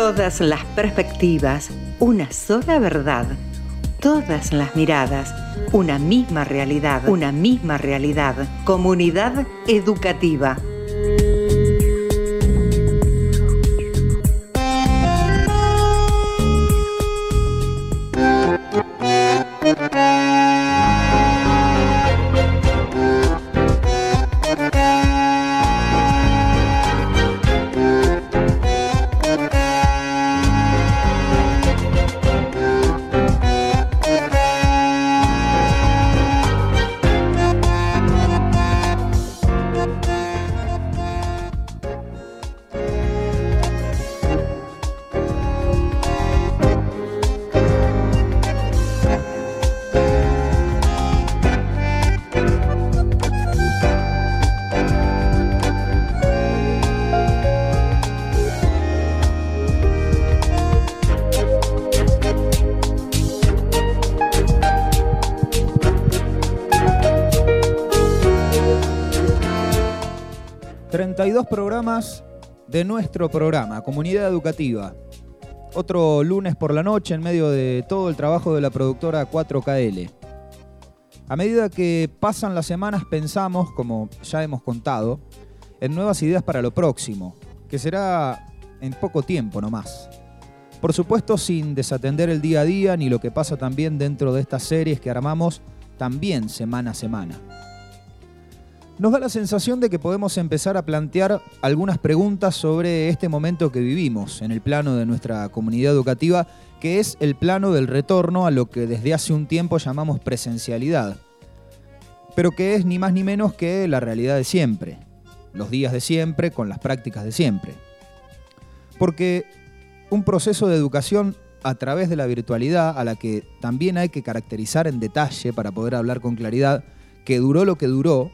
Todas las perspectivas, una sola verdad. Todas las miradas, una misma realidad. Una misma realidad. Comunidad educativa. De nuestro programa, Comunidad Educativa. Otro lunes por la noche en medio de todo el trabajo de la productora 4KL. A medida que pasan las semanas pensamos, como ya hemos contado, en nuevas ideas para lo próximo, que será en poco tiempo nomás. Por supuesto sin desatender el día a día ni lo que pasa también dentro de estas series que armamos también semana a semana nos da la sensación de que podemos empezar a plantear algunas preguntas sobre este momento que vivimos en el plano de nuestra comunidad educativa, que es el plano del retorno a lo que desde hace un tiempo llamamos presencialidad, pero que es ni más ni menos que la realidad de siempre, los días de siempre con las prácticas de siempre. Porque un proceso de educación a través de la virtualidad, a la que también hay que caracterizar en detalle para poder hablar con claridad, que duró lo que duró,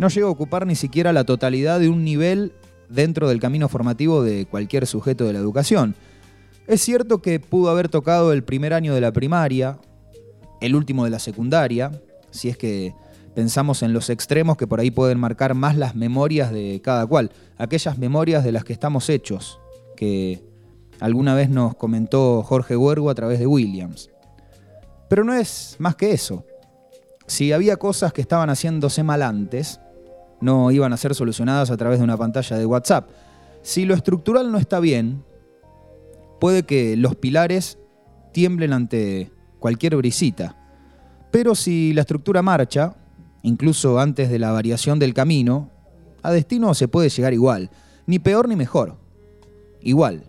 no llega a ocupar ni siquiera la totalidad de un nivel dentro del camino formativo de cualquier sujeto de la educación. Es cierto que pudo haber tocado el primer año de la primaria, el último de la secundaria, si es que pensamos en los extremos que por ahí pueden marcar más las memorias de cada cual, aquellas memorias de las que estamos hechos, que alguna vez nos comentó Jorge Huergo a través de Williams. Pero no es más que eso. Si había cosas que estaban haciéndose mal antes, no iban a ser solucionadas a través de una pantalla de WhatsApp. Si lo estructural no está bien, puede que los pilares tiemblen ante cualquier brisita. Pero si la estructura marcha, incluso antes de la variación del camino, a destino se puede llegar igual, ni peor ni mejor, igual.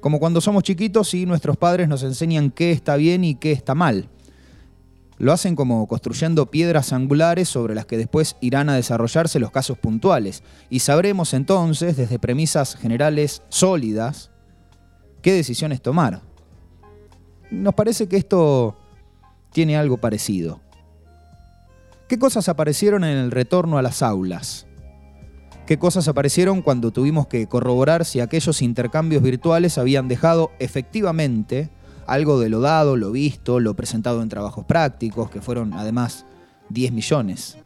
Como cuando somos chiquitos y nuestros padres nos enseñan qué está bien y qué está mal. Lo hacen como construyendo piedras angulares sobre las que después irán a desarrollarse los casos puntuales. Y sabremos entonces, desde premisas generales sólidas, qué decisiones tomar. Nos parece que esto tiene algo parecido. ¿Qué cosas aparecieron en el retorno a las aulas? ¿Qué cosas aparecieron cuando tuvimos que corroborar si aquellos intercambios virtuales habían dejado efectivamente algo de lo dado, lo visto, lo presentado en trabajos prácticos, que fueron además 10 millones.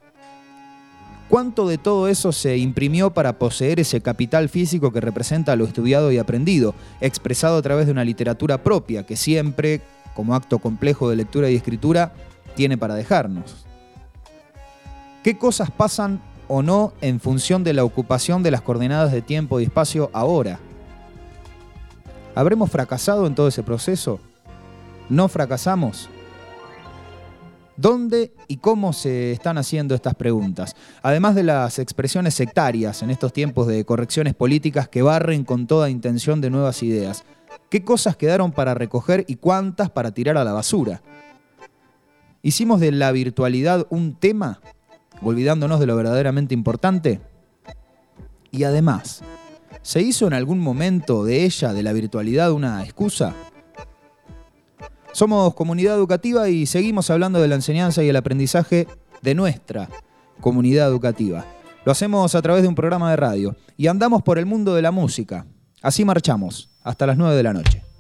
¿Cuánto de todo eso se imprimió para poseer ese capital físico que representa lo estudiado y aprendido, expresado a través de una literatura propia que siempre, como acto complejo de lectura y escritura, tiene para dejarnos? ¿Qué cosas pasan o no en función de la ocupación de las coordenadas de tiempo y espacio ahora? ¿Habremos fracasado en todo ese proceso? ¿No fracasamos? ¿Dónde y cómo se están haciendo estas preguntas? Además de las expresiones sectarias en estos tiempos de correcciones políticas que barren con toda intención de nuevas ideas, ¿qué cosas quedaron para recoger y cuántas para tirar a la basura? ¿Hicimos de la virtualidad un tema, olvidándonos de lo verdaderamente importante? Y además, ¿se hizo en algún momento de ella, de la virtualidad, una excusa? Somos comunidad educativa y seguimos hablando de la enseñanza y el aprendizaje de nuestra comunidad educativa. Lo hacemos a través de un programa de radio y andamos por el mundo de la música. Así marchamos hasta las 9 de la noche.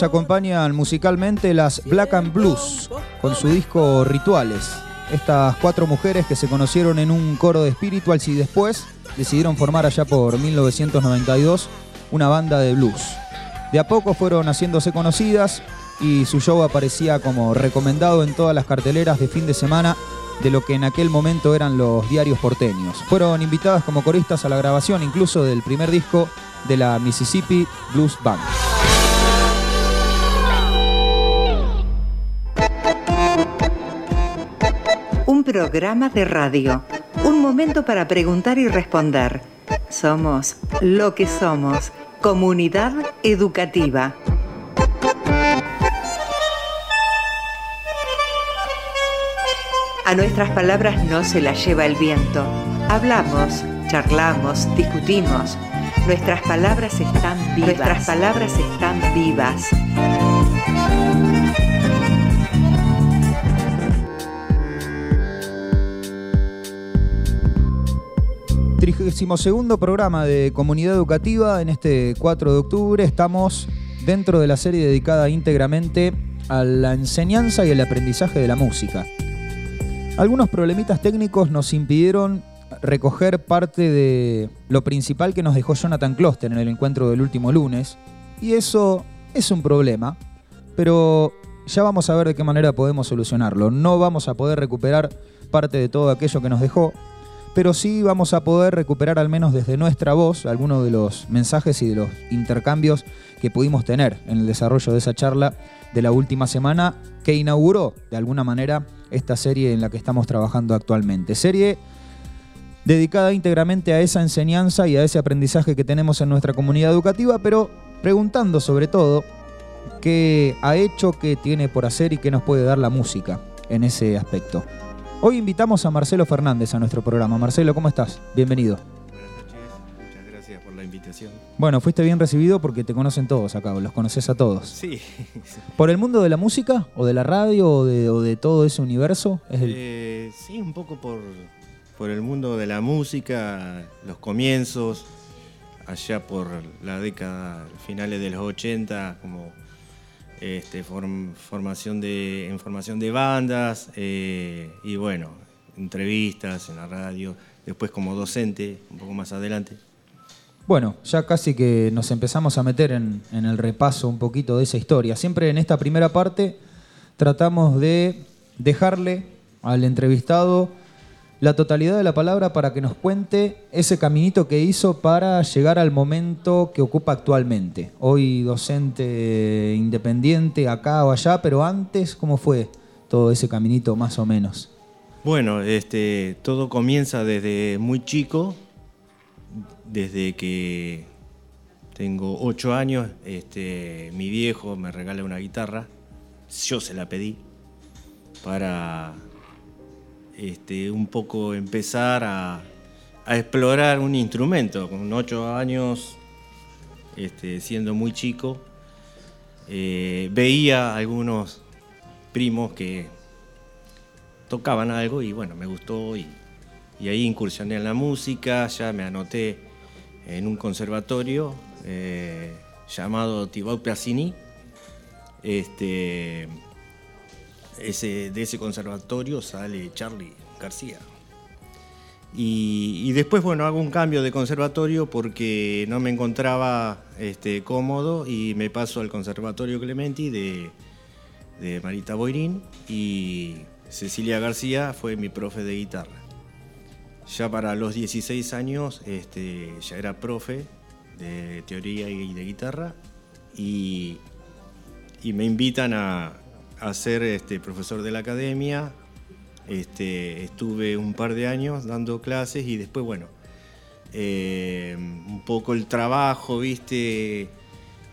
Nos acompañan musicalmente las Black and Blues con su disco Rituales. Estas cuatro mujeres que se conocieron en un coro de spirituals y después decidieron formar allá por 1992 una banda de blues. De a poco fueron haciéndose conocidas y su show aparecía como recomendado en todas las carteleras de fin de semana de lo que en aquel momento eran los diarios porteños. Fueron invitadas como coristas a la grabación incluso del primer disco de la Mississippi Blues Band. Programa de radio. Un momento para preguntar y responder. Somos lo que somos. Comunidad educativa. A nuestras palabras no se las lleva el viento. Hablamos, charlamos, discutimos. Nuestras palabras están vivas. Nuestras palabras están vivas. 32 programa de Comunidad Educativa en este 4 de octubre. Estamos dentro de la serie dedicada íntegramente a la enseñanza y el aprendizaje de la música. Algunos problemitas técnicos nos impidieron recoger parte de lo principal que nos dejó Jonathan Kloster en el encuentro del último lunes. Y eso es un problema, pero ya vamos a ver de qué manera podemos solucionarlo. No vamos a poder recuperar parte de todo aquello que nos dejó, pero sí vamos a poder recuperar al menos desde nuestra voz algunos de los mensajes y de los intercambios que pudimos tener en el desarrollo de esa charla de la última semana que inauguró de alguna manera esta serie en la que estamos trabajando actualmente. Serie dedicada íntegramente a esa enseñanza y a ese aprendizaje que tenemos en nuestra comunidad educativa, pero preguntando sobre todo qué ha hecho, qué tiene por hacer y qué nos puede dar la música en ese aspecto. Hoy invitamos a Marcelo Fernández a nuestro programa. Marcelo, ¿cómo estás? Bienvenido. Buenas noches, muchas gracias por la invitación. Bueno, fuiste bien recibido porque te conocen todos acá, los conoces a todos. Sí. ¿Por el mundo de la música o de la radio o de, todo ese universo? Eh, sí, un poco por, por el mundo de la música, los comienzos, allá por la década, finales de los 80, como este, formación de, en formación de bandas eh, y bueno, entrevistas en la radio, después como docente, un poco más adelante. Bueno, ya casi que nos empezamos a meter en, en el repaso un poquito de esa historia. Siempre en esta primera parte tratamos de dejarle al entrevistado la totalidad de la palabra para que nos cuente ese caminito que hizo para llegar al momento que ocupa actualmente. Hoy docente independiente acá o allá, pero antes, ¿cómo fue todo ese caminito más o menos? Bueno, este, todo comienza desde muy chico, desde que tengo ocho años, este, mi viejo me regala una guitarra, yo se la pedí para este, un poco empezar a, explorar un instrumento. Con ocho años, este, siendo muy chico, eh, veía algunos primos que tocaban algo y bueno, me gustó y, ahí incursioné en la música, ya me anoté en un conservatorio eh, llamado Tibau Piazzini. Este, de ese conservatorio sale Charlie García. Y, después, bueno, hago un cambio de conservatorio porque no me encontraba este, cómodo y me paso al Conservatorio Clementi de, Marita Boirín y Cecilia García fue mi profe de guitarra. Ya para los 16 años este, ya era profe de teoría y de guitarra y me invitan a, a ser este, profesor de la academia. Este, estuve un par de años dando clases y después, bueno, eh, un poco el trabajo, viste,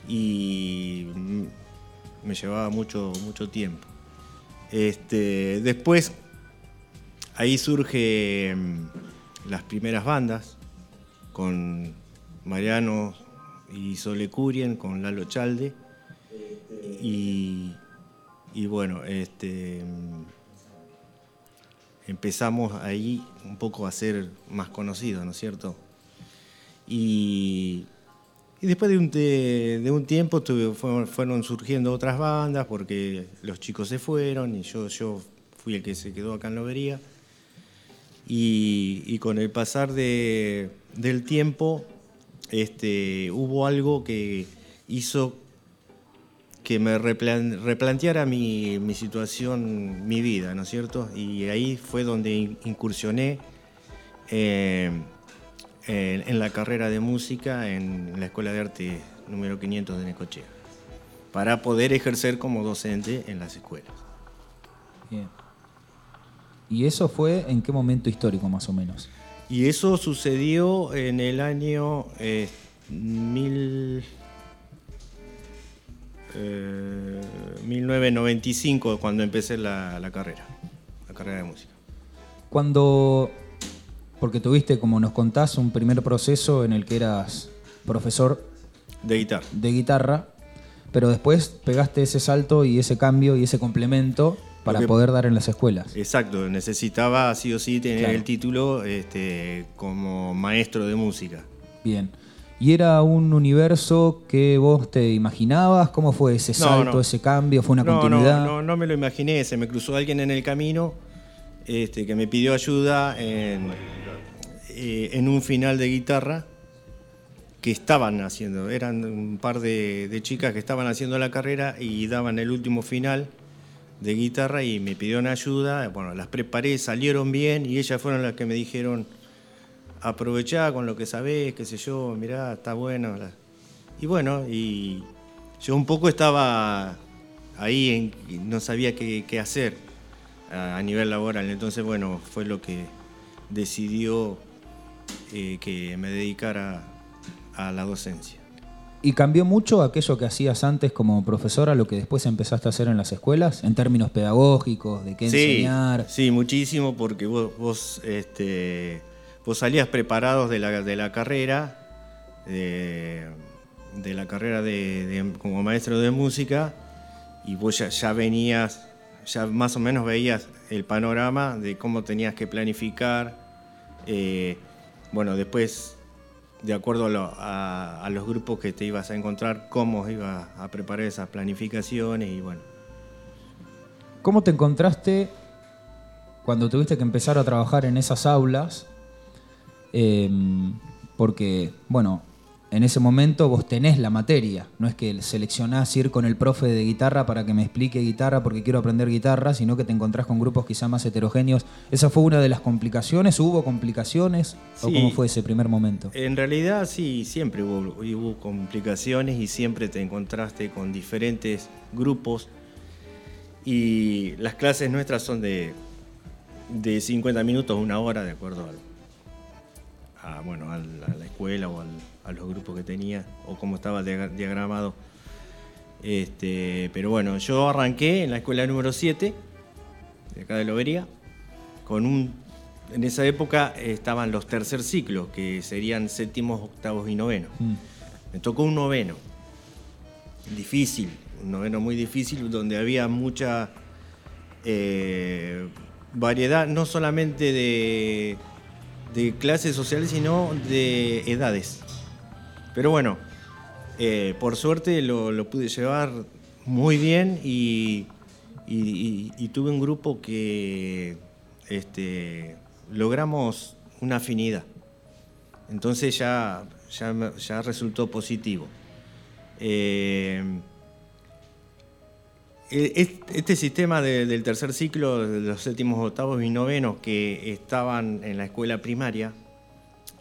y me llevaba mucho, mucho tiempo. Este, después, ahí surgen las primeras bandas con Mariano y Sole Curien, con Lalo Chalde. Y y bueno, este, empezamos ahí un poco a ser más conocidos, ¿no es cierto? Y, después de un, de, un tiempo fueron surgiendo otras bandas porque los chicos se fueron y yo, yo fui el que se quedó acá en Lobería. Y, y con el pasar de, del tiempo este, hubo algo que hizo que me replanteara mi, situación, mi vida, ¿no es cierto? Y ahí fue donde incursioné eh, en, la carrera de música en la Escuela de Arte número 500 de Necochea, para poder ejercer como docente en las escuelas. Bien. ¿Y eso fue en qué momento histórico más o menos? Y eso sucedió en el año eh, mil... 1995 eh, cuando empecé la, carrera, la carrera de música. Cuando, porque tuviste, como nos contás, un primer proceso en el que eras profesor de guitarra. De guitarra, pero después pegaste ese salto y ese cambio y ese complemento para poder dar en las escuelas. Exacto, necesitaba sí o sí tener el título este, como maestro de música. Bien. ¿Y era un universo que vos te imaginabas? ¿Cómo fue ese salto, ese cambio? ¿Fue una continuidad? No, no, no me lo imaginé. Se me cruzó alguien en el camino este, que me pidió ayuda en, eh, en un final de guitarra que estaban haciendo. Eran un par de, de chicas que estaban haciendo la carrera y daban el último final de guitarra y me pidieron ayuda. Bueno, las preparé, salieron bien y ellas fueron las que me dijeron, aprovechá con lo que sabés, qué sé yo, mirá, está bueno. Y bueno, y yo un poco estaba ahí, en, no sabía qué, qué hacer a, a, nivel laboral. Entonces, bueno, fue lo que decidió eh, que me dedicara a la docencia. ¿Y cambió mucho aquello que hacías antes como profesor a lo que después empezaste a hacer en las escuelas, en términos pedagógicos, de qué sí, enseñar? Sí, muchísimo, porque vos, vos, este, vos salías preparados de la, de la carrera, de, la carrera de, como maestro de música, y vos ya, venías, ya más o menos veías el panorama de cómo tenías que planificar. Eh, bueno, después de acuerdo a, a, los grupos que te ibas a encontrar, cómo ibas a preparar esas planificaciones y bueno. ¿Cómo te encontraste cuando tuviste que empezar a trabajar en esas aulas? Eh, porque, bueno, en ese momento vos tenés la materia, no es que seleccionás ir con el profe de guitarra para que me explique guitarra porque quiero aprender guitarra, sino que te encontrás con grupos quizá más heterogéneos. ¿Esa fue una de las complicaciones? ¿Hubo complicaciones? ¿O cómo fue ese primer momento? En realidad sí, siempre hubo, hubo complicaciones y siempre te encontraste con diferentes grupos y las clases nuestras son de, de 50 minutos, una hora, de acuerdo al, a, bueno, a la, escuela o al, a los grupos que tenía o cómo estaba diagramado. Este, pero bueno, yo arranqué en la escuela número 7, de acá de Lobería, con un. En esa época estaban los tercer ciclos, que serían séptimos, octavos y novenos. Mm. Me tocó un noveno, difícil, un noveno muy difícil, donde había mucha eh, variedad, no solamente de, de clases sociales, sino de edades. Pero bueno, eh, por suerte lo, pude llevar muy bien y tuve un grupo que este, logramos una afinidad. Entonces ya, ya, ya resultó positivo. Eh, este sistema de, del tercer ciclo, de los séptimos, octavos y novenos que estaban en la escuela primaria,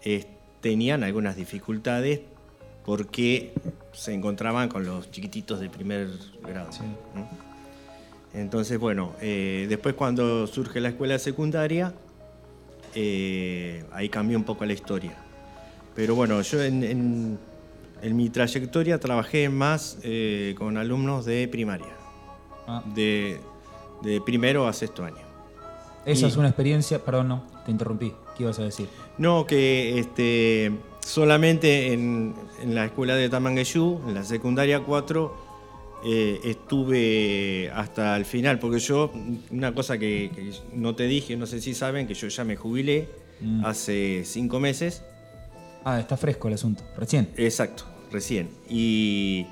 eh, tenían algunas dificultades porque se encontraban con los chiquititos de primer grado. Sí. ¿no? Entonces, bueno, eh, después cuando surge la escuela secundaria, eh, ahí cambió un poco la historia. Pero bueno, yo en, en, en mi trayectoria trabajé más eh, con alumnos de primaria, ah. de, de, primero a sexto año. Esa y, es una experiencia, perdón, no, te interrumpí, ¿qué ibas a decir? No, que este, solamente en, en, la escuela de Tamangueyú, en la secundaria 4, eh, estuve hasta el final, porque yo, una cosa que, que, no te dije, no sé si saben, que yo ya me jubilé mm. hace cinco meses. Ah, está fresco el asunto, recién. Exacto, recién. Y,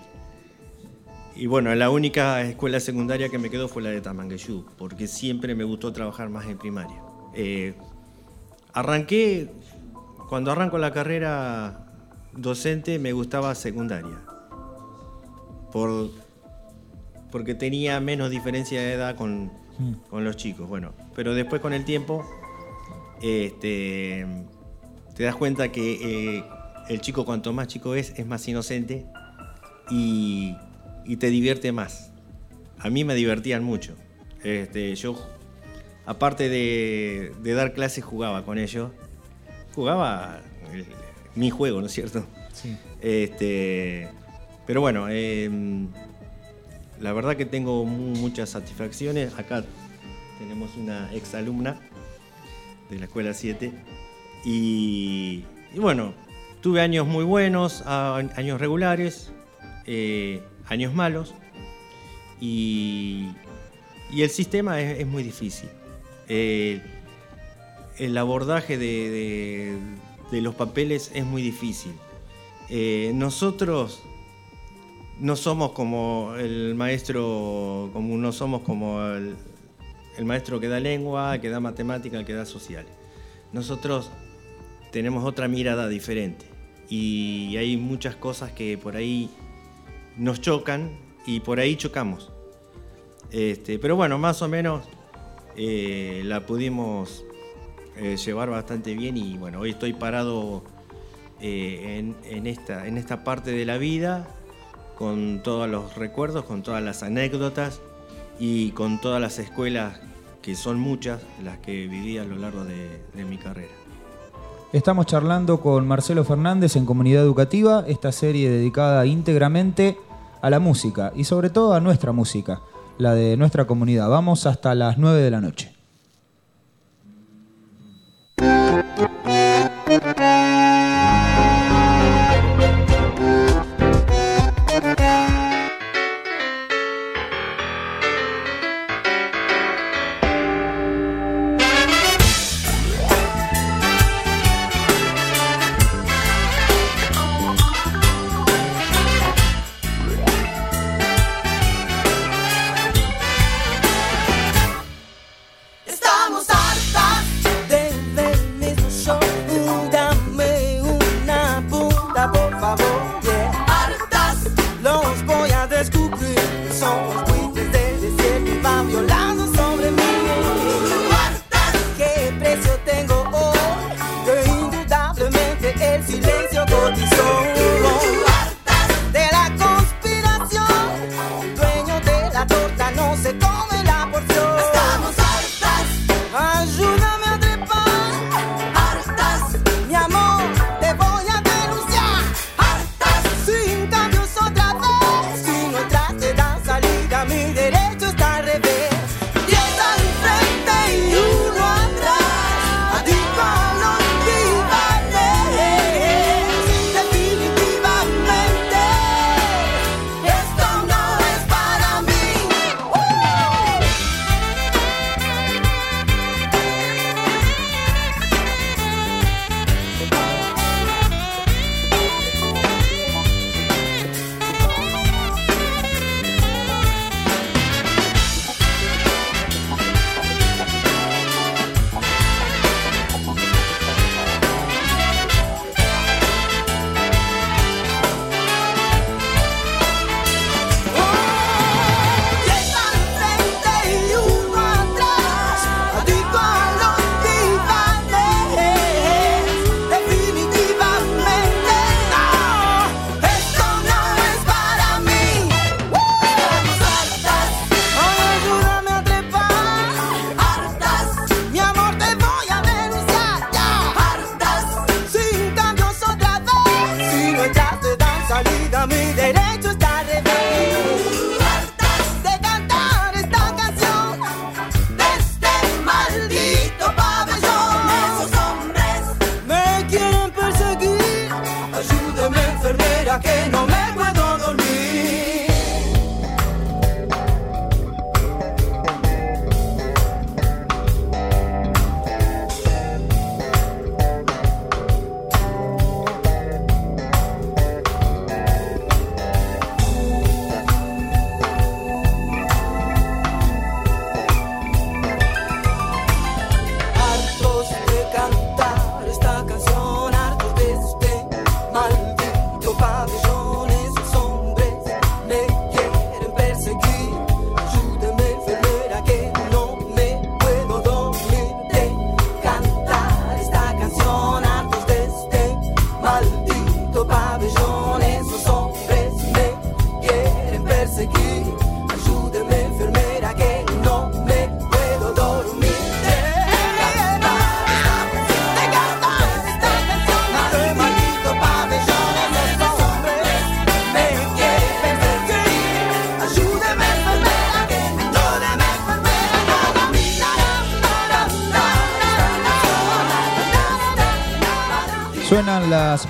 y bueno, la única escuela secundaria que me quedó fue la de Tamangueyú, porque siempre me gustó trabajar más en primaria. Eh, arranqué cuando arranco la carrera docente me gustaba secundaria. Por, porque tenía menos diferencia de edad con, mm. con, los chicos. Bueno, pero después con el tiempo este, te das cuenta que eh, el chico cuanto más chico es, es más inocente y, y te divierte más. A mí me divertían mucho. Este, yo, aparte de, de dar clases, jugaba con ellos jugaba el, mi juego, ¿no es cierto? Sí. Este, pero bueno, eh, la verdad que tengo muchas satisfacciones. Acá tenemos una exalumna de la Escuela 7 y, y bueno, tuve años muy buenos, años regulares, eh, años malos y, y, el sistema es, muy difícil. El abordaje de, de, los papeles es muy difícil. Eh, nosotros no somos como el maestro, como no somos como el, el maestro que da lengua, que da matemática, que da social. Nosotros tenemos otra mirada diferente y hay muchas cosas que por ahí nos chocan y por ahí chocamos. Este, pero bueno, más o menos eh, la pudimos eh, llevar bastante bien y bueno, hoy estoy parado eh, en, esta, en esta parte de la vida con todos los recuerdos, con todas las anécdotas y con todas las escuelas, que son muchas, las que viví a lo largo de, mi carrera. Estamos charlando con Marcelo Fernández en Comunidad Educativa, esta serie dedicada íntegramente a la música y sobre todo a nuestra música, la de nuestra comunidad. Vamos hasta las 9 de la noche.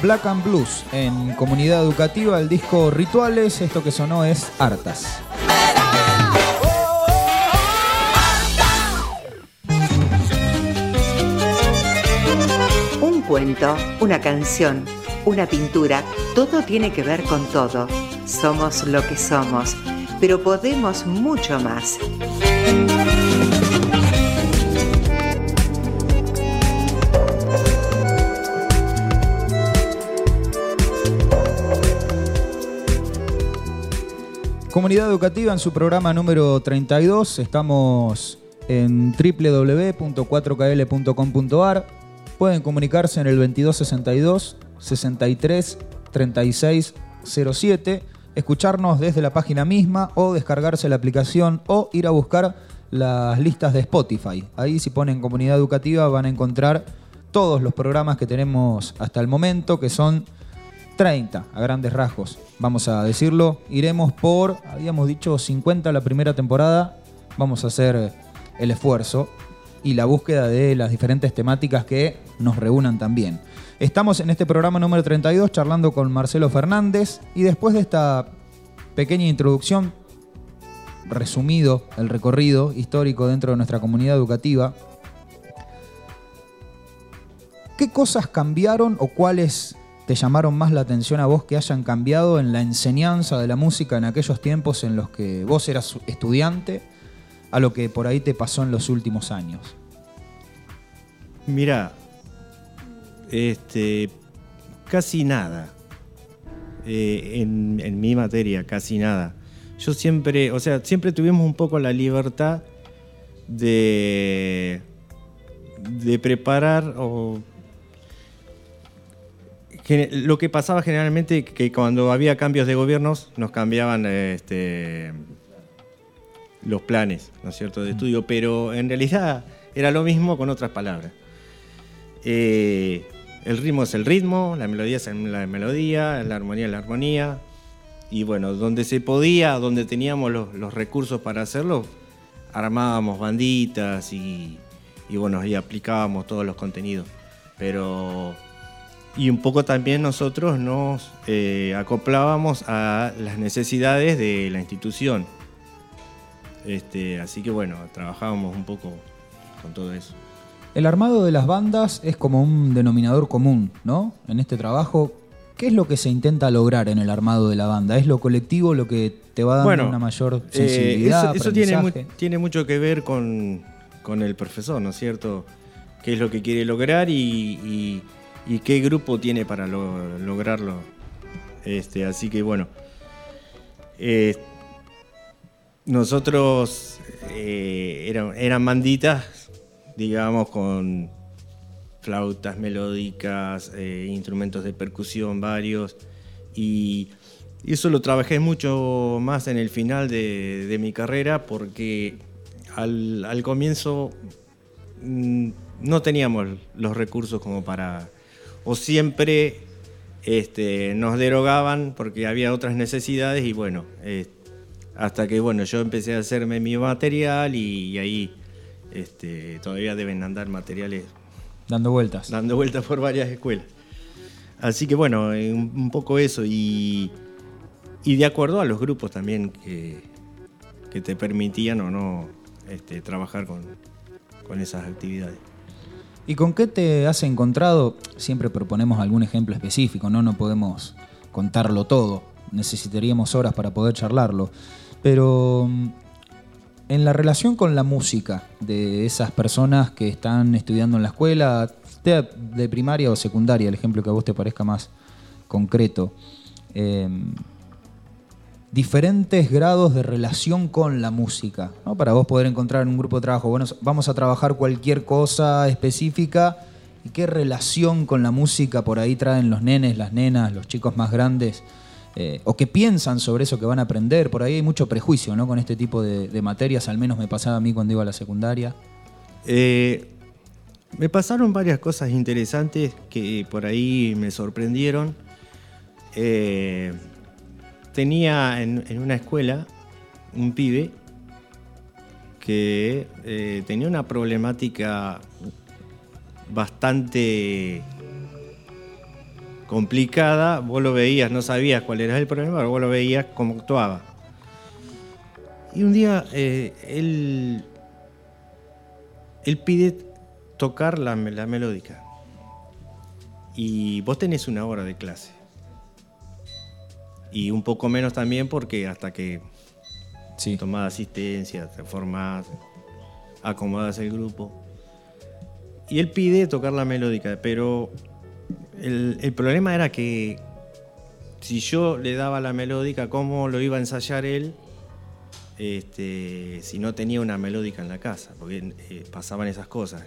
Black and Blues en comunidad educativa, el disco Rituales, esto que sonó es Hartas. Un cuento, una canción, una pintura, todo tiene que ver con todo. Somos lo que somos, pero podemos mucho más. Comunidad Educativa en su programa número 32. Estamos en www.4kl.com.ar. Pueden comunicarse en el 2262 63 36 07, escucharnos desde la página misma o descargarse la aplicación o ir a buscar las listas de Spotify. Ahí si ponen comunidad educativa van a encontrar todos los programas que tenemos hasta el momento, que son 30 a grandes rasgos, vamos a decirlo. Iremos por, habíamos dicho 50 la primera temporada, vamos a hacer el esfuerzo y la búsqueda de las diferentes temáticas que nos reúnan también. Estamos en este programa número 32 charlando con Marcelo Fernández y después de esta pequeña introducción, resumido el recorrido histórico dentro de nuestra comunidad educativa, ¿qué cosas cambiaron o cuáles te llamaron más la atención a vos que hayan cambiado en la enseñanza de la música en aquellos tiempos en los que vos eras estudiante a lo que por ahí te pasó en los últimos años? Mira, este, casi nada. Eh, en, mi materia, casi nada. Yo siempre, o sea, siempre tuvimos un poco la libertad de, de preparar o lo que pasaba generalmente que cuando había cambios de gobiernos nos cambiaban este, los planes, ¿no es cierto?, de estudio, pero en realidad era lo mismo con otras palabras. Eh, el ritmo es el ritmo, la melodía es la melodía, la armonía es la armonía. Y bueno, donde se podía, donde teníamos los, recursos para hacerlo, armábamos banditas y, bueno, y aplicábamos todos los contenidos. Pero. Y un poco también nosotros nos eh, acoplábamos a las necesidades de la institución. Este, así que bueno, trabajábamos un poco con todo eso. El armado de las bandas es como un denominador común, ¿no? En este trabajo, ¿qué es lo que se intenta lograr en el armado de la banda? ¿Es lo colectivo lo que te va dando una mayor eh, sensibilidad? eso, tiene, mucho que ver con, el profesor, ¿no es cierto? ¿Qué es lo que quiere lograr y, qué grupo tiene para lograrlo? Este, así que bueno. Eh, nosotros eh, eran, eran banditas digamos, con flautas melódicas, eh, instrumentos de percusión varios. Y eso lo trabajé mucho más en el final de, mi carrera porque al, comienzo mm, no teníamos los recursos como para... o siempre este, nos derogaban porque había otras necesidades y bueno, eh, hasta que bueno, yo empecé a hacerme mi material y ahí este, todavía deben andar materiales. Dando vueltas. Dando vueltas por varias escuelas. Así que bueno, un poco eso. Y, de acuerdo a los grupos también que, que te permitían o no este, trabajar con, con esas actividades. ¿Y con qué te has encontrado? Siempre proponemos algún ejemplo específico, ¿no? No podemos contarlo todo. Necesitaríamos horas para poder charlarlo. Pero en la relación con la música de esas personas que están estudiando en la escuela, de, primaria o secundaria, el ejemplo que a vos te parezca más concreto, em, diferentes grados de relación con la música, para vos poder encontrar en un grupo de trabajo, bueno, vamos a trabajar cualquier cosa específica y qué relación con la música por ahí traen los nenes, las nenas, los chicos más grandes eh, o que piensan sobre eso que van a aprender. Por ahí hay mucho prejuicio ¿no? con este tipo de, materias, al menos me pasaba a mí cuando iba a la secundaria. Eh, me pasaron varias cosas interesantes que por ahí me sorprendieron. Eh, tenía en, una escuela un pibe que tenía una problemática bastante complicada, vos lo veías, no sabías cuál era el problema, pero vos lo veías cómo actuaba. Y un día eh, él, él pide tocar la, la, melódica. Y vos tenés una hora de clase. Y un poco menos también porque hasta que sí. tomás asistencia, te formás, acomodas el grupo. Y él pide tocar la melódica, pero el, problema era que si yo le daba la melódica, cómo lo iba a ensayar él este, si no tenía una melódica en la casa, porque eh, pasaban esas cosas.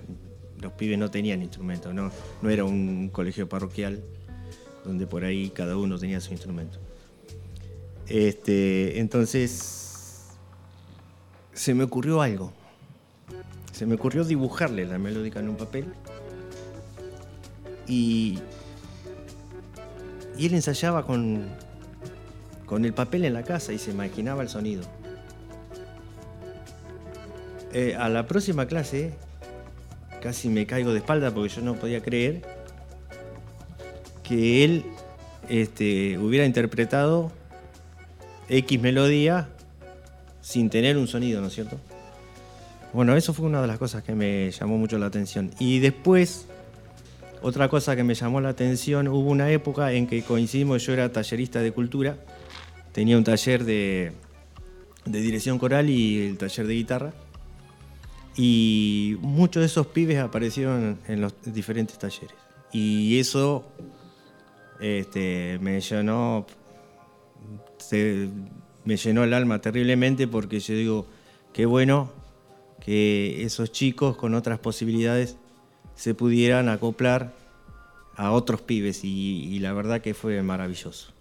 Los pibes no tenían instrumentos, no, no era un colegio parroquial donde por ahí cada uno tenía su instrumento. Este, entonces se me ocurrió algo. Se me ocurrió dibujarle la melódica en un papel y, y él ensayaba con, con el papel en la casa y se imaginaba el sonido. Eh, a la próxima clase casi me caigo de espalda porque yo no podía creer que él este, hubiera interpretado X melodía sin tener un sonido, ¿no es cierto? Bueno, eso fue una de las cosas que me llamó mucho la atención. Y después, otra cosa que me llamó la atención, hubo una época en que coincidimos, yo era tallerista de cultura, tenía un taller de, de dirección coral y el taller de guitarra. Y muchos de esos pibes aparecieron en los diferentes talleres. Y eso este, me llenó me llenó el alma terriblemente porque yo digo, qué bueno que esos chicos con otras posibilidades se pudieran acoplar a otros pibes y, la verdad que fue maravilloso.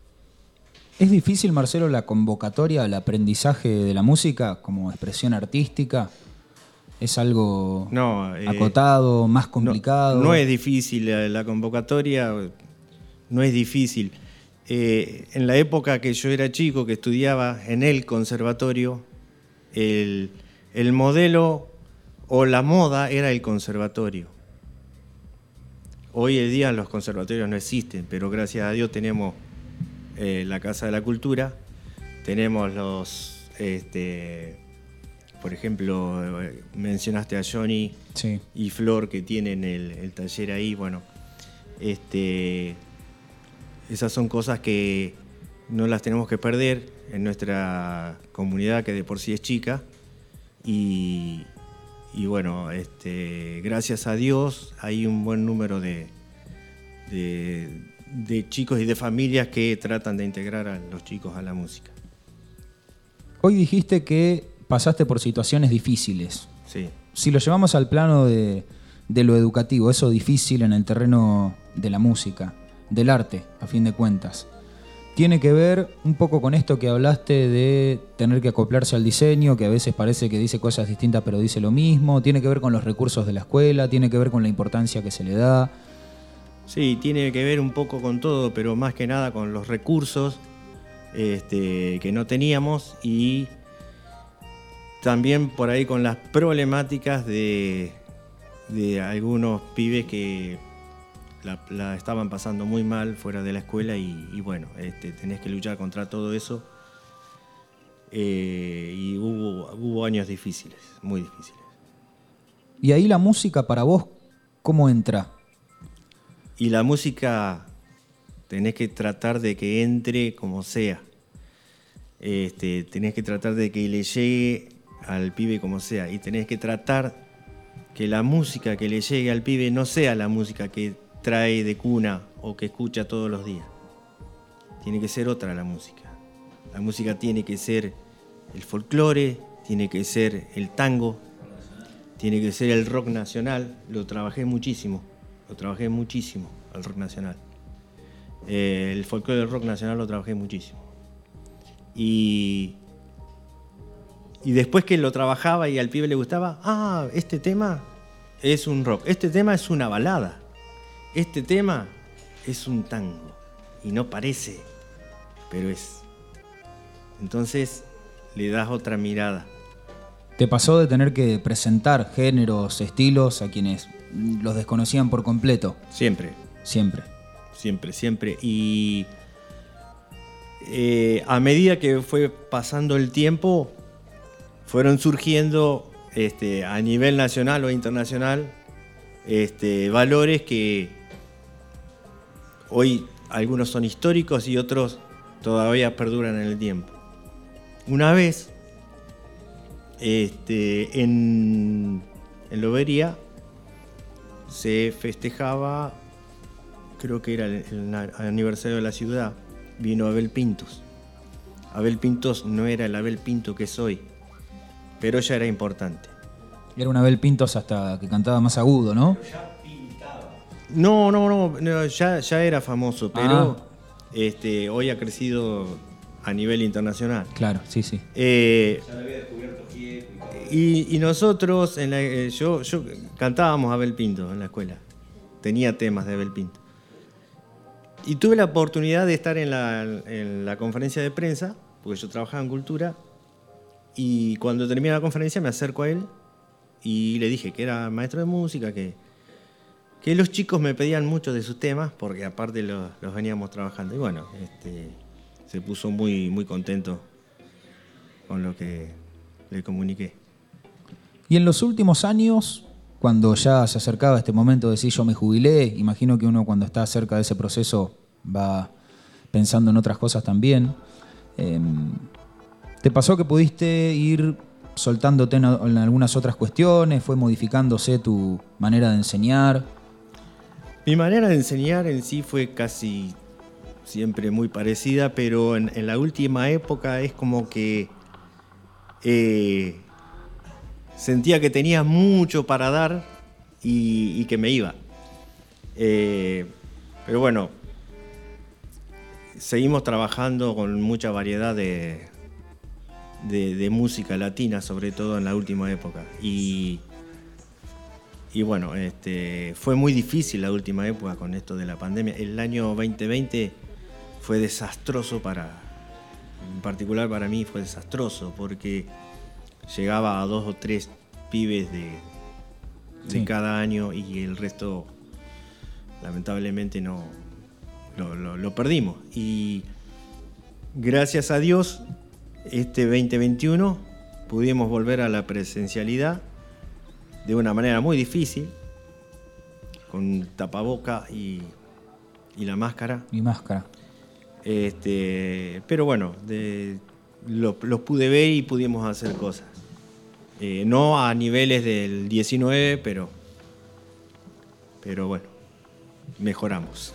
¿Es difícil, Marcelo, la convocatoria al aprendizaje de la música como expresión artística? ¿Es algo eh, acotado, más complicado? No, es difícil la, convocatoria, no es difícil. Eh, en la época que yo era chico, que estudiaba en el conservatorio, el, modelo o la moda era el conservatorio. Hoy en día los conservatorios no existen, pero gracias a Dios tenemos eh, la Casa de la Cultura, tenemos los este, por ejemplo, eh, mencionaste a Johnny y Flor que tienen el, taller ahí. Bueno, este, esas son cosas que no las tenemos que perder en nuestra comunidad que de por sí es chica. Y, bueno, este, gracias a Dios hay un buen número de, de chicos y de familias que tratan de integrar a los chicos a la música. Hoy dijiste que pasaste por situaciones difíciles. Sí. Si lo llevamos al plano de, lo educativo, eso difícil en el terreno de la música, del arte, a fin de cuentas, tiene que ver un poco con esto que hablaste de tener que acoplarse al diseño, que a veces parece que dice cosas distintas pero dice lo mismo, tiene que ver con los recursos de la escuela, tiene que ver con la importancia que se le da. Sí, tiene que ver un poco con todo, pero más que nada con los recursos este, que no teníamos y también por ahí con las problemáticas de, algunos pibes que la, estaban pasando muy mal fuera de la escuela y, bueno, este, tenés que luchar contra todo eso. Eh, y hubo, hubo años difíciles, muy difíciles. ¿Y ahí la música para vos cómo entra? Y la música tenés que tratar de que entre como sea. Este, tenés que tratar de que le llegue al pibe como sea y tenés que tratar que la música que le llegue al pibe no sea la música que trae de cuna o que escucha todos los días. Tiene que ser otra la música. La música tiene que ser el folclore, tiene que ser el tango, tiene que ser el rock nacional. Lo trabajé muchísimo, lo trabajé muchísimo, el rock nacional. Eh, el folclore del rock nacional lo trabajé muchísimo. Y y después que lo trabajaba y al pibe le gustaba, ah, este tema es un rock, este tema es una balada, este tema es un tango. Y no parece, pero es. Entonces le das otra mirada. ¿Te pasó de tener que presentar géneros, estilos a quienes los desconocían por completo? Siempre. Siempre. Siempre, siempre. Y eh, a medida que fue pasando el tiempo, fueron surgiendo este, a nivel nacional o internacional este, valores que hoy algunos son históricos y otros todavía perduran en el tiempo. Una vez, este, en, en Lobería, se festejaba, creo que era el, el, aniversario de la ciudad, vino Abel Pintos. Abel Pintos no era el Abel Pinto que es hoy, pero ya era importante. Era una Abel Pintos hasta que cantaba más agudo, ¿no? No, no, no, ya, ya era famoso, pero este, hoy ha crecido a nivel internacional. Claro, sí, sí. Eh, ya lo había descubierto y, y, nosotros, en la, eh, yo, yo cantábamos a Abel Pinto en la escuela. Tenía temas de Abel Pinto. Y tuve la oportunidad de estar en la, en la conferencia de prensa, porque yo trabajaba en cultura, y cuando terminé la conferencia me acerco a él y le dije que era maestro de música, que, que los chicos me pedían mucho de sus temas, porque aparte los, los veníamos trabajando. Y bueno, este, se puso muy, muy contento con lo que le comuniqué. Y en los últimos años, cuando ya se acercaba este momento de decir yo me jubilé, imagino que uno cuando está cerca de ese proceso va pensando en otras cosas también. Em, ¿Te pasó que pudiste ir soltándote en, algunas otras cuestiones? ¿Fue modificándose tu manera de enseñar? Mi manera de enseñar en sí fue casi siempre muy parecida, pero en, la última época es como que eh, sentía que tenía mucho para dar y, que me iba. Eh, pero bueno, seguimos trabajando con mucha variedad de, de, música latina, sobre todo en la última época. Y, y bueno, este, fue muy difícil la última época con esto de la pandemia. El año 2020 fue desastroso para, en particular para mí fue desastroso, porque llegaba a dos o tres pibes de, de cada año y el resto lamentablemente no lo, lo, perdimos. Y gracias a Dios, este 2021 pudimos volver a la presencialidad de una manera muy difícil, con tapaboca y, y la máscara. Y máscara. Este, pero bueno, los pude ver y pudimos hacer cosas. Eh, no a niveles del 19, pero, pero bueno, mejoramos.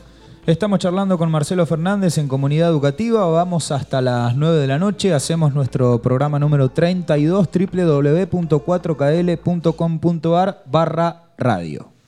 Estamos charlando con Marcelo Fernández en Comunidad Educativa. Vamos hasta las 9 de la noche. Hacemos nuestro programa número 32, www.4kl.com.ar barra radio.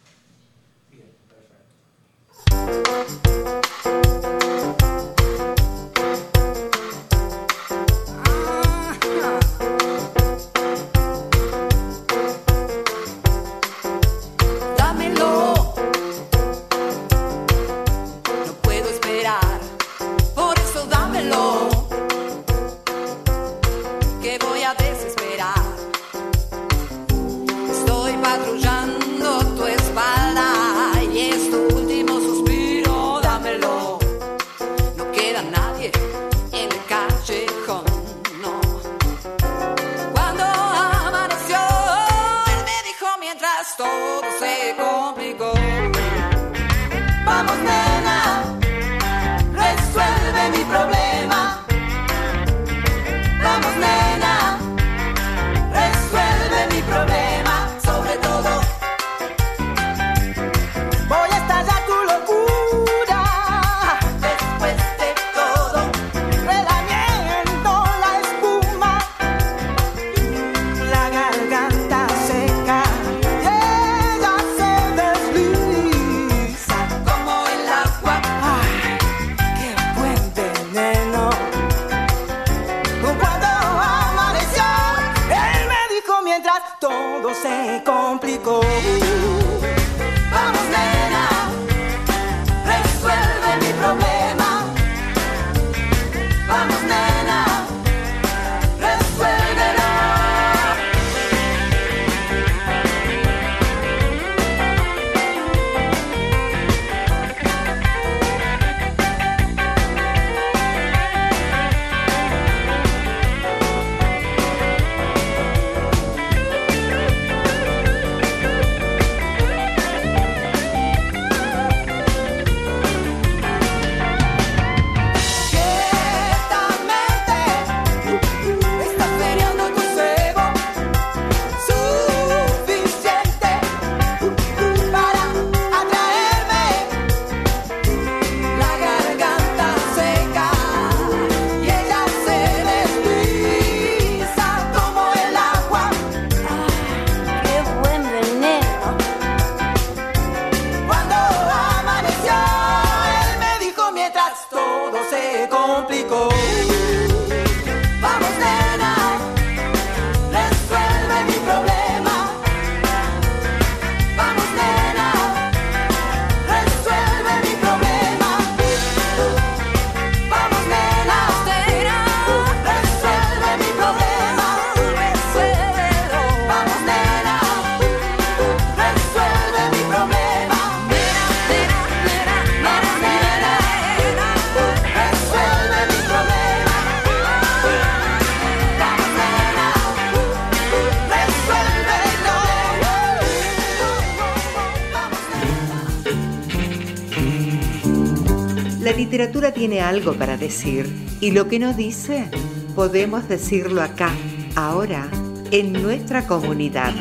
Tiene algo para decir y lo que no dice, podemos decirlo acá, ahora, en nuestra comunidad.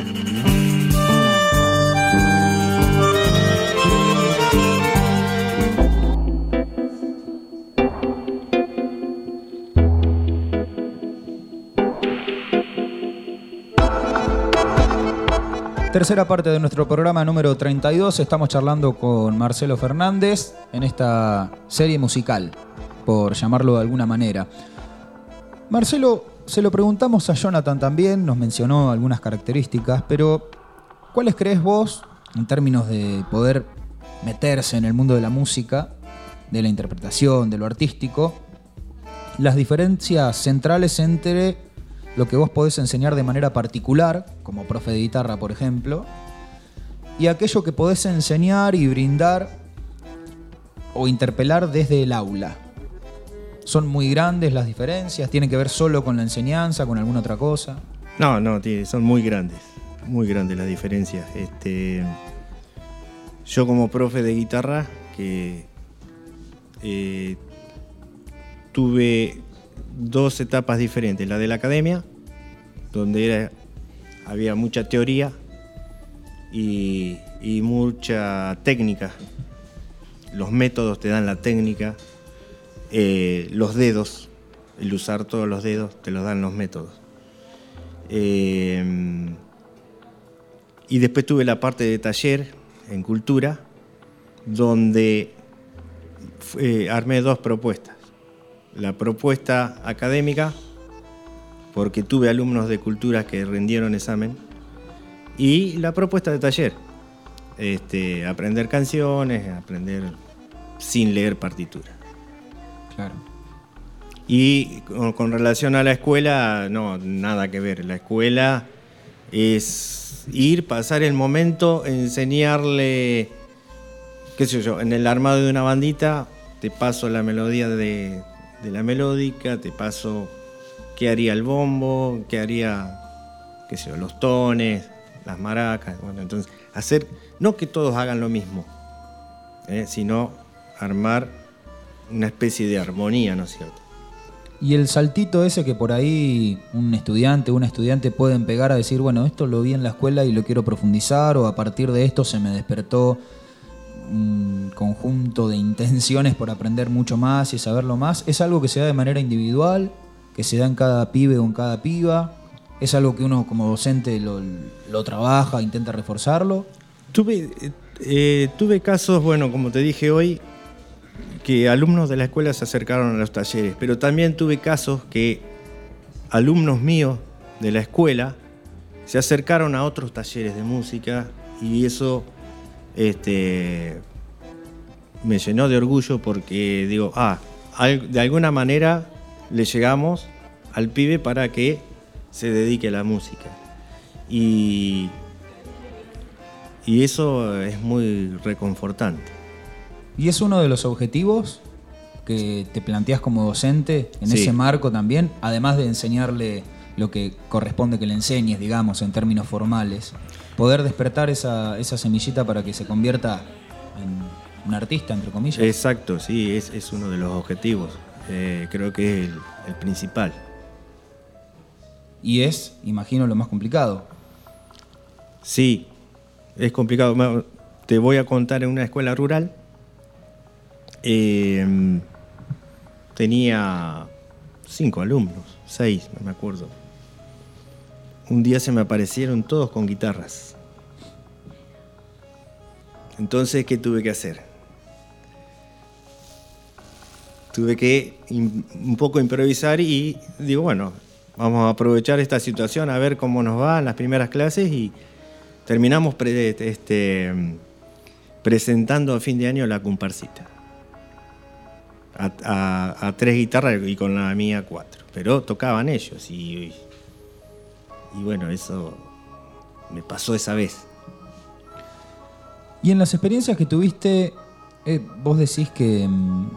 Tercera parte de nuestro programa número 32. Estamos charlando con Marcelo Fernández en esta serie musical, por llamarlo de alguna manera. Marcelo, se lo preguntamos a Jonathan también, nos mencionó algunas características, pero ¿cuáles crees vos, en términos de poder meterse en el mundo de la música, de la interpretación, de lo artístico, las diferencias centrales entre lo que vos podés enseñar de manera particular, como profe de guitarra, por ejemplo, y aquello que podés enseñar y brindar o interpelar desde el aula. ¿Son muy grandes las diferencias? ¿Tienen que ver solo con la enseñanza, con alguna otra cosa? No, no, son muy grandes, muy grandes las diferencias. Este, yo como profe de guitarra, que eh, tuve dos etapas diferentes. La de la academia, donde había mucha teoría y, mucha técnica. Los métodos te dan la técnica, eh, los dedos, el usar todos los dedos te los dan los métodos. Eh, y después tuve la parte de taller en cultura, donde armé dos propuestas la propuesta académica, porque tuve alumnos de cultura que rindieron examen, y la propuesta de taller, este, aprender canciones, aprender sin leer partitura. Claro. Y con, relación a la escuela, no, nada que ver. La escuela es ir, pasar el momento, enseñarle, qué sé yo, en el armado de una bandita, te paso la melodía de, de la melódica, te paso qué haría el bombo, qué haría, qué sé yo, los tones, las maracas. Bueno, entonces, hacer, no que todos hagan lo mismo, ¿eh? sino armar una especie de armonía, ¿no es cierto? Y el saltito ese que por ahí un estudiante o una estudiante pueden pegar a decir, bueno, esto lo vi en la escuela y lo quiero profundizar, o a partir de esto se me despertó un conjunto de intenciones por aprender mucho más y saberlo más, ¿es algo que se da de manera individual, que se da en cada pibe o en cada piba? ¿Es algo que uno como docente lo, trabaja, intenta reforzarlo? Tuve, eh, tuve casos, bueno, como te dije hoy, que alumnos de la escuela se acercaron a los talleres, pero también tuve casos que alumnos míos de la escuela se acercaron a otros talleres de música y eso este, me llenó de orgullo porque digo, ah, de alguna manera le llegamos al pibe para que se dedique a la música. Y, y eso es muy reconfortante. ¿Y es uno de los objetivos que te planteas como docente en ese marco también, además de enseñarle lo que corresponde que le enseñes, digamos, en términos formales? poder despertar esa, semillita para que se convierta en un artista, entre comillas. Exacto, sí, es, uno de los objetivos. Eh, creo que es el, principal. Y es, imagino, lo más complicado. Sí, es complicado. Te voy a contar en una escuela rural. Eh, tenía cinco alumnos, seis, no me acuerdo un día se me aparecieron todos con guitarras. Entonces, ¿qué tuve que hacer? Tuve que un poco improvisar y digo, bueno, vamos a aprovechar esta situación a ver cómo nos va en las primeras clases y terminamos este, presentando a fin de año la comparsita. A, tres guitarras y con la mía cuatro. Pero tocaban ellos y y bueno, eso me pasó esa vez. Y en las experiencias que tuviste, eh, vos decís que mm,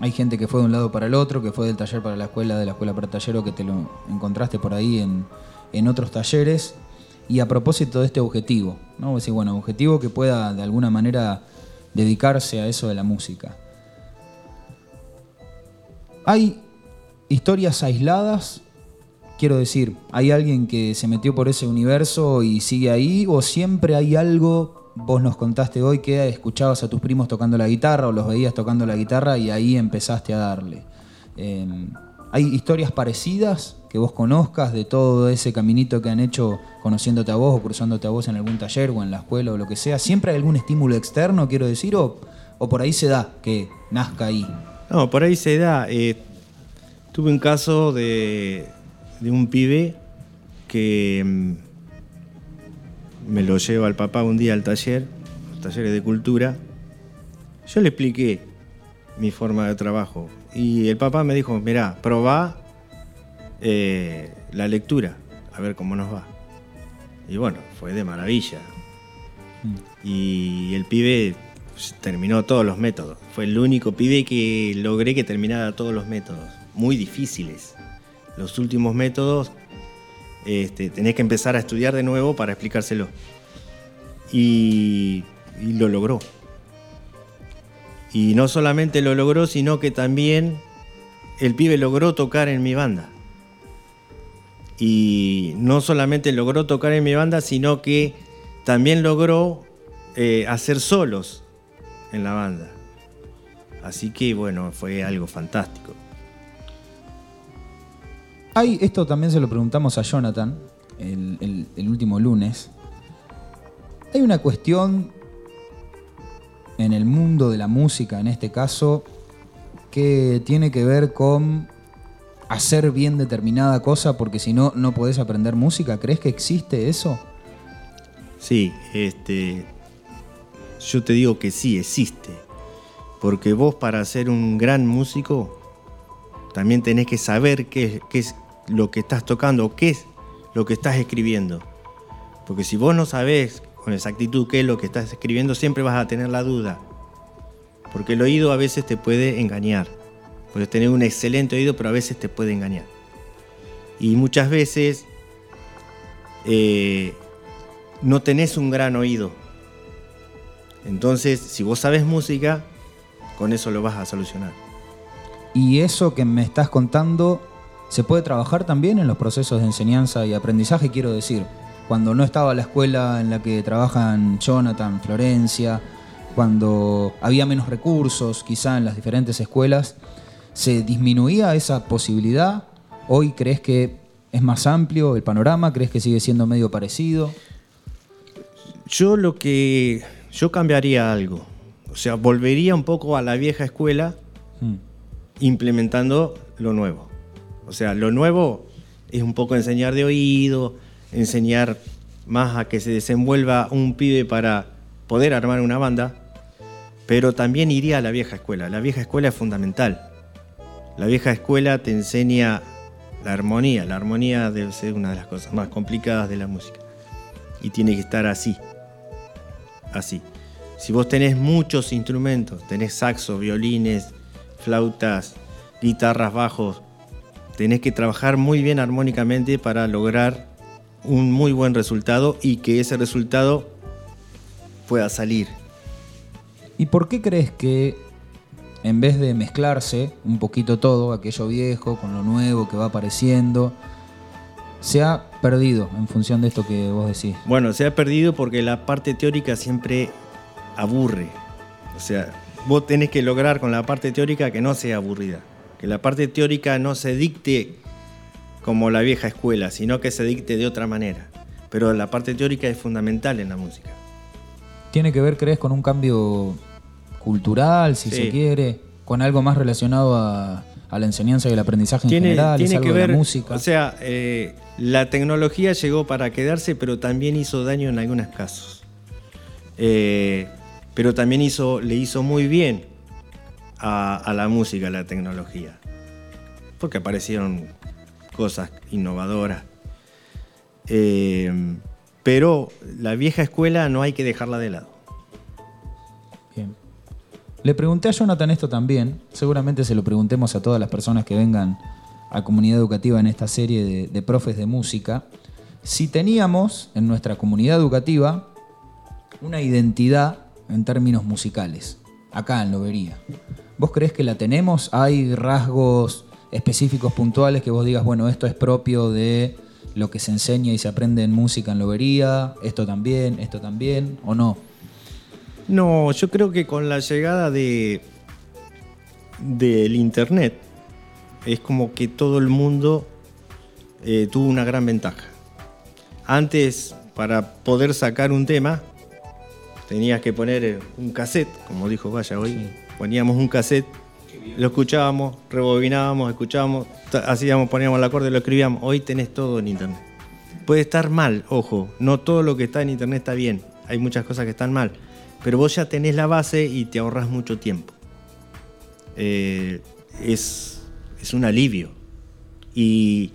hay gente que fue de un lado para el otro, que fue del taller para la escuela, de la escuela para el taller, o que te lo encontraste por ahí en, en otros talleres. Y a propósito de este objetivo, ¿no? Vos decís, bueno, objetivo que pueda de alguna manera dedicarse a eso de la música. Hay historias aisladas, quiero decir, ¿hay alguien que se metió por ese universo y sigue ahí? ¿O siempre hay algo, vos nos contaste hoy, que escuchabas a tus primos tocando la guitarra o los veías tocando la guitarra y ahí empezaste a darle? Em, ¿Hay historias parecidas que vos conozcas de todo ese caminito que han hecho conociéndote a vos o cruzándote a vos en algún taller o en la escuela o lo que sea? ¿Siempre hay algún estímulo externo, quiero decir, o, o por ahí se da que nazca ahí? No, por ahí se da. Eh, tuve un caso de, de un pibe que mm, me lo lleva el papá un día al taller, talleres de cultura. Yo le expliqué mi forma de trabajo y el papá me dijo, mirá, probá eh, la lectura, a ver cómo nos va. Y bueno, fue de maravilla. Y el pibe terminó todos los métodos. Fue el único pibe que logré que terminara todos los métodos. Muy difíciles. Los últimos métodos este, tenés que empezar a estudiar de nuevo para explicárselo. Y, y lo logró. Y no solamente lo logró, sino que también el pibe logró tocar en mi banda. Y no solamente logró tocar en mi banda, sino que también logró eh, hacer solos en la banda. Así que bueno, fue algo fantástico. Hay, esto también se lo preguntamos a Jonathan el, el- el último lunes. Hay una cuestión en el mundo de la música, en este caso, que tiene que ver con hacer bien determinada cosa porque si no, no podés aprender música. ¿Crees que existe eso? Sí, este, yo te digo que sí, existe. Porque vos para ser un gran músico, también tenés que saber qué, qué es lo que estás tocando, qué es lo que estás escribiendo. Porque si vos no sabés con exactitud qué es lo que estás escribiendo, siempre vas a tener la duda. Porque el oído a veces te puede engañar. Puedes tener un excelente oído, pero a veces te puede engañar. Y muchas veces eh, no tenés un gran oído. Entonces, si vos sabes música, con eso lo vas a solucionar. Y eso que me estás contando, ¿se puede trabajar también en los procesos de enseñanza y aprendizaje? Quiero decir, cuando no estaba la escuela en la que trabajan Jonathan, Florencia, cuando había menos recursos quizá en las diferentes escuelas, ¿se disminuía esa posibilidad? ¿Hoy crees que es más amplio el panorama? ¿Crees que sigue siendo medio parecido? Yo lo que. Yo cambiaría algo. O sea, volvería un poco a la vieja escuela Mm. implementando lo nuevo. O sea, lo nuevo es un poco enseñar de oído, enseñar más a que se desenvuelva un pibe para poder armar una banda, pero también iría a la vieja escuela. La vieja escuela es fundamental. La vieja escuela te enseña la armonía. La armonía debe ser una de las cosas más complicadas de la música. Y tiene que estar así. Así. Si vos tenés muchos instrumentos, tenés saxo, violines, flautas, guitarras, bajos, tenés que trabajar muy bien armónicamente para lograr un muy buen resultado y que ese resultado pueda salir. ¿Y por qué crees que en vez de mezclarse un poquito todo, aquello viejo con lo nuevo que va apareciendo, se ha perdido en función de esto que vos decís? Bueno, se ha perdido porque la parte teórica siempre aburre. O sea, vos tenés que lograr con la parte teórica que no sea aburrida. Que la parte teórica no se dicte como la vieja escuela, sino que se dicte de otra manera. Pero la parte teórica es fundamental en la música. ¿Tiene que ver, crees, con un cambio cultural, si Sí. se quiere? ¿Con algo más relacionado a, a la enseñanza y el aprendizaje en general? ¿Es tiene algo que de ver, la música? o sea, eh, la tecnología llegó para quedarse, pero también hizo daño en algunos casos. Eh, pero también hizo, le hizo muy bien a, a la música la tecnología, porque aparecieron cosas innovadoras. Eh, pero la vieja escuela no hay que dejarla de lado. Le pregunté a Jonathan esto también, seguramente se lo preguntemos a todas las personas que vengan a comunidad educativa en esta serie de, de profes de música, si teníamos en nuestra comunidad educativa una identidad en términos musicales, acá en Lobería. ¿Vos crees que la tenemos? ¿Hay rasgos específicos, puntuales, que vos digas, bueno, esto es propio de lo que se enseña y se aprende en música en lobería, esto también, esto también, o no? No, yo creo que con la llegada de del internet es como que todo el mundo eh, tuvo una gran ventaja. Antes, para poder sacar un tema, tenías que poner un cassette, como dijo Vaya hoy. Poníamos un cassette, lo escuchábamos, rebobinábamos, escuchábamos, hacíamos, poníamos el acorde, lo escribíamos. Hoy tenés todo en internet. Puede estar mal, ojo, no todo lo que está en internet está bien. Hay muchas cosas que están mal. Pero vos ya tenés la base y te ahorras mucho tiempo. Eh, es, es un alivio. Y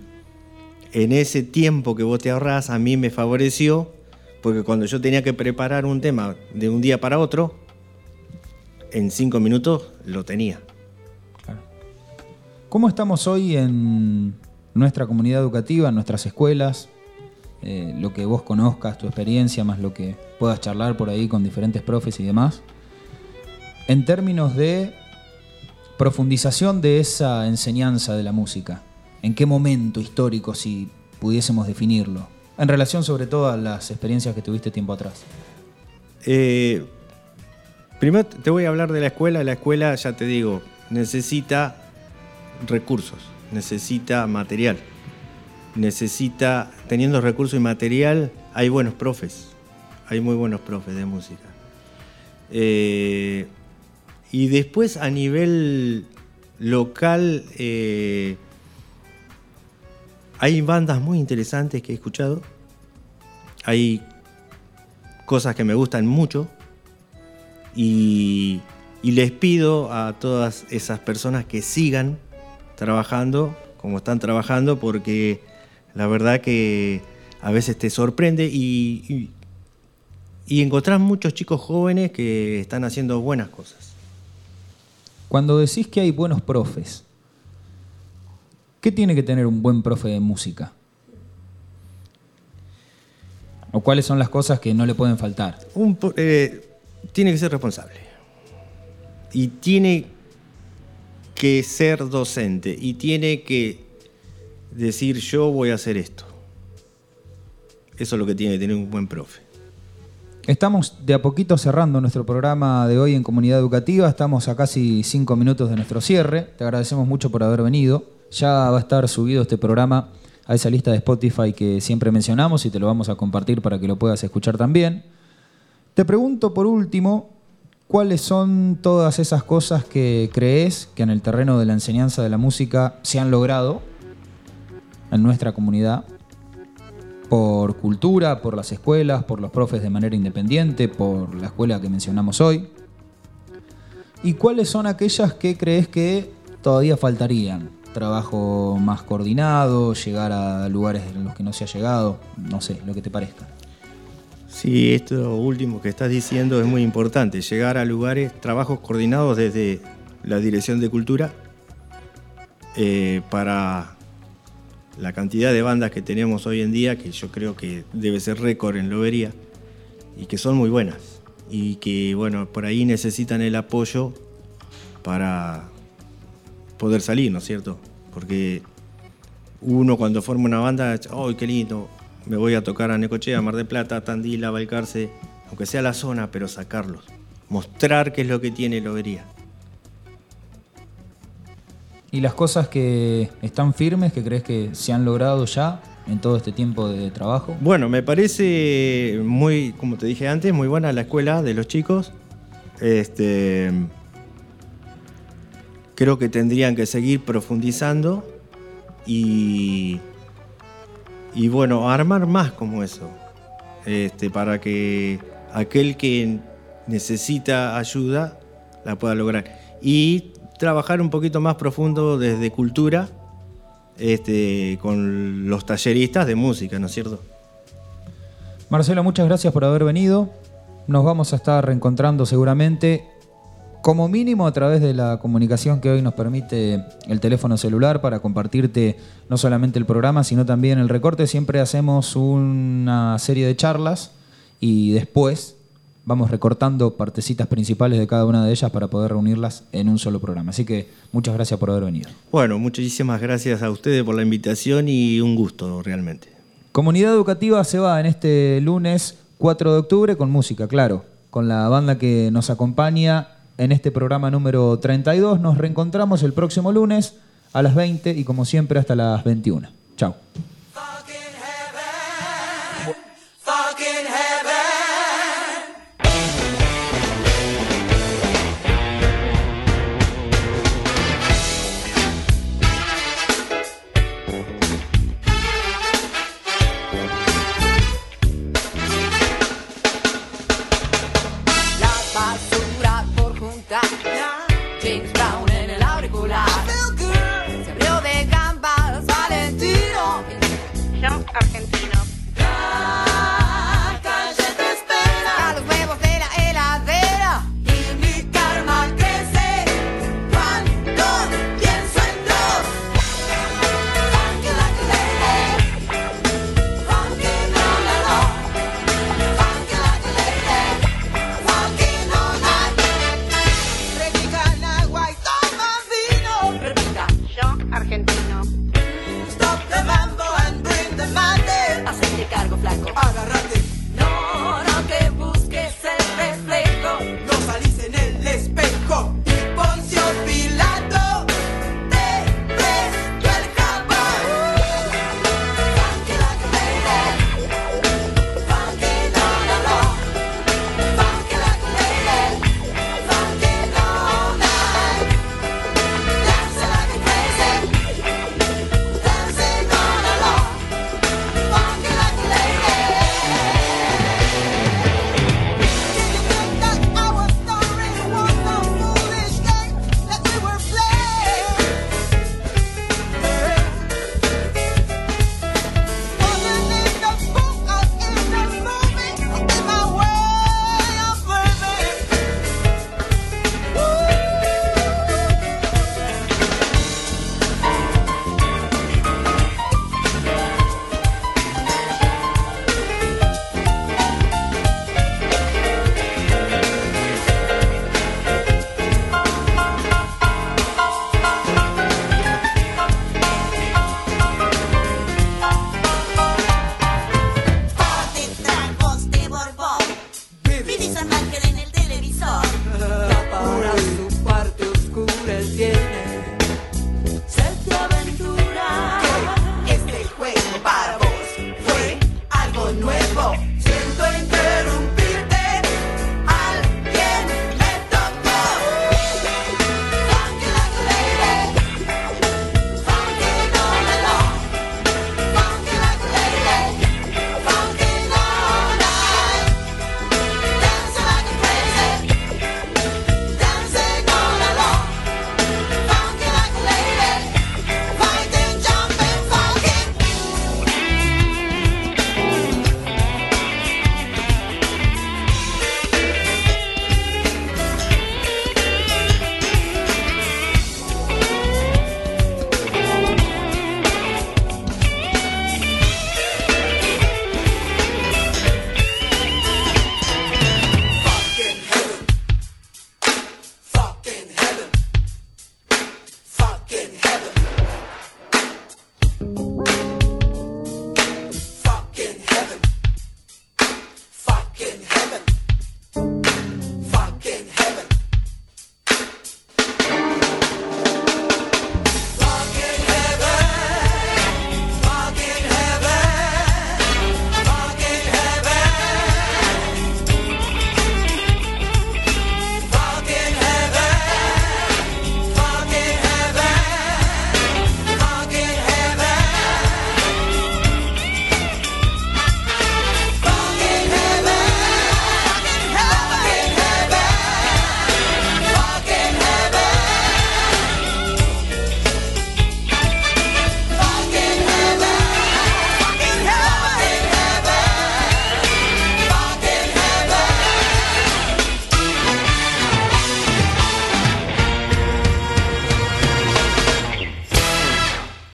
en ese tiempo que vos te ahorras, a mí me favoreció, porque cuando yo tenía que preparar un tema de un día para otro, en cinco minutos lo tenía. ¿Cómo estamos hoy en nuestra comunidad educativa, en nuestras escuelas? Eh, lo que vos conozcas, tu experiencia, más lo que puedas charlar por ahí con diferentes profes y demás. En términos de profundización de esa enseñanza de la música. ¿En qué momento histórico, si pudiésemos definirlo? En relación sobre todo a las experiencias que tuviste tiempo atrás. Eh, primero te voy a hablar de la escuela. La escuela, ya te digo, necesita recursos, necesita material, necesita, teniendo recursos y material, hay buenos profes, hay muy buenos profes de música. Eh, y después a nivel local eh, hay bandas muy interesantes que he escuchado. Hay cosas que me gustan mucho. Y, les pido a todas esas personas que sigan trabajando como están trabajando porque la verdad que a veces te sorprende y, y, y encontrás muchos chicos jóvenes que están haciendo buenas cosas. Cuando decís que hay buenos profes, ¿Qué tiene que tener un buen profe de música? ¿O cuáles son las cosas que no le pueden faltar? Eh, tiene que ser responsable. Y tiene que ser docente. Y tiene que decir yo voy a hacer esto. Eso es lo que tiene que tener un buen profe. Estamos de a poquito cerrando nuestro programa de hoy en Comunidad Educativa. Estamos a casi cinco minutos de nuestro cierre. Te agradecemos mucho por haber venido. Ya va a estar subido este programa a esa lista de Spotify que siempre mencionamos y te lo vamos a compartir para que lo puedas escuchar también. Te pregunto por último, ¿cuáles son todas esas cosas que crees que en el terreno de la enseñanza de la música se han logrado en nuestra comunidad? Por cultura, por las escuelas, por los profes de manera independiente, por la escuela que mencionamos hoy. ¿Y cuáles son aquellas que crees que todavía faltarían? trabajo más coordinado, llegar a lugares en los que no se ha llegado, no sé, lo que te parezca. Sí, esto último que estás diciendo es muy importante, llegar a lugares, trabajos coordinados desde la Dirección de Cultura eh, para la cantidad de bandas que tenemos hoy en día, que yo creo que debe ser récord en Lobería, y que son muy buenas, y que bueno, por ahí necesitan el apoyo para poder salir, ¿no es cierto? Porque uno cuando forma una banda, ¡ay, qué lindo! Me voy a tocar a Necochea, Mar de Plata, Tandil, Balcarce, aunque sea la zona, pero sacarlos. Mostrar qué es lo que tiene Lobería. ¿Y las cosas que están firmes, que crees que se han logrado ya en todo este tiempo de trabajo? Bueno, me parece muy, como te dije antes, muy buena la escuela de los chicos. Este, creo que tendrían que seguir profundizando y, y bueno, armar más como eso, este, para que aquel que necesita ayuda la pueda lograr. Y trabajar un poquito más profundo desde cultura este, con los talleristas de música, ¿no es cierto? Marcelo, muchas gracias por haber venido. Nos vamos a estar reencontrando seguramente como mínimo a través de la comunicación que hoy nos permite el teléfono celular para compartirte no solamente el programa, sino también el recorte. Siempre hacemos una serie de charlas y después vamos recortando partecitas principales de cada una de ellas para poder reunirlas en un solo programa. Así que muchas gracias por haber venido. Bueno, muchísimas gracias a ustedes por la invitación y un gusto realmente. Comunidad Educativa se va en este lunes 4 de octubre con música, claro, con la banda que nos acompaña en este programa número 32. Nos reencontramos el próximo lunes a las 20 y como siempre hasta las 21. Chao.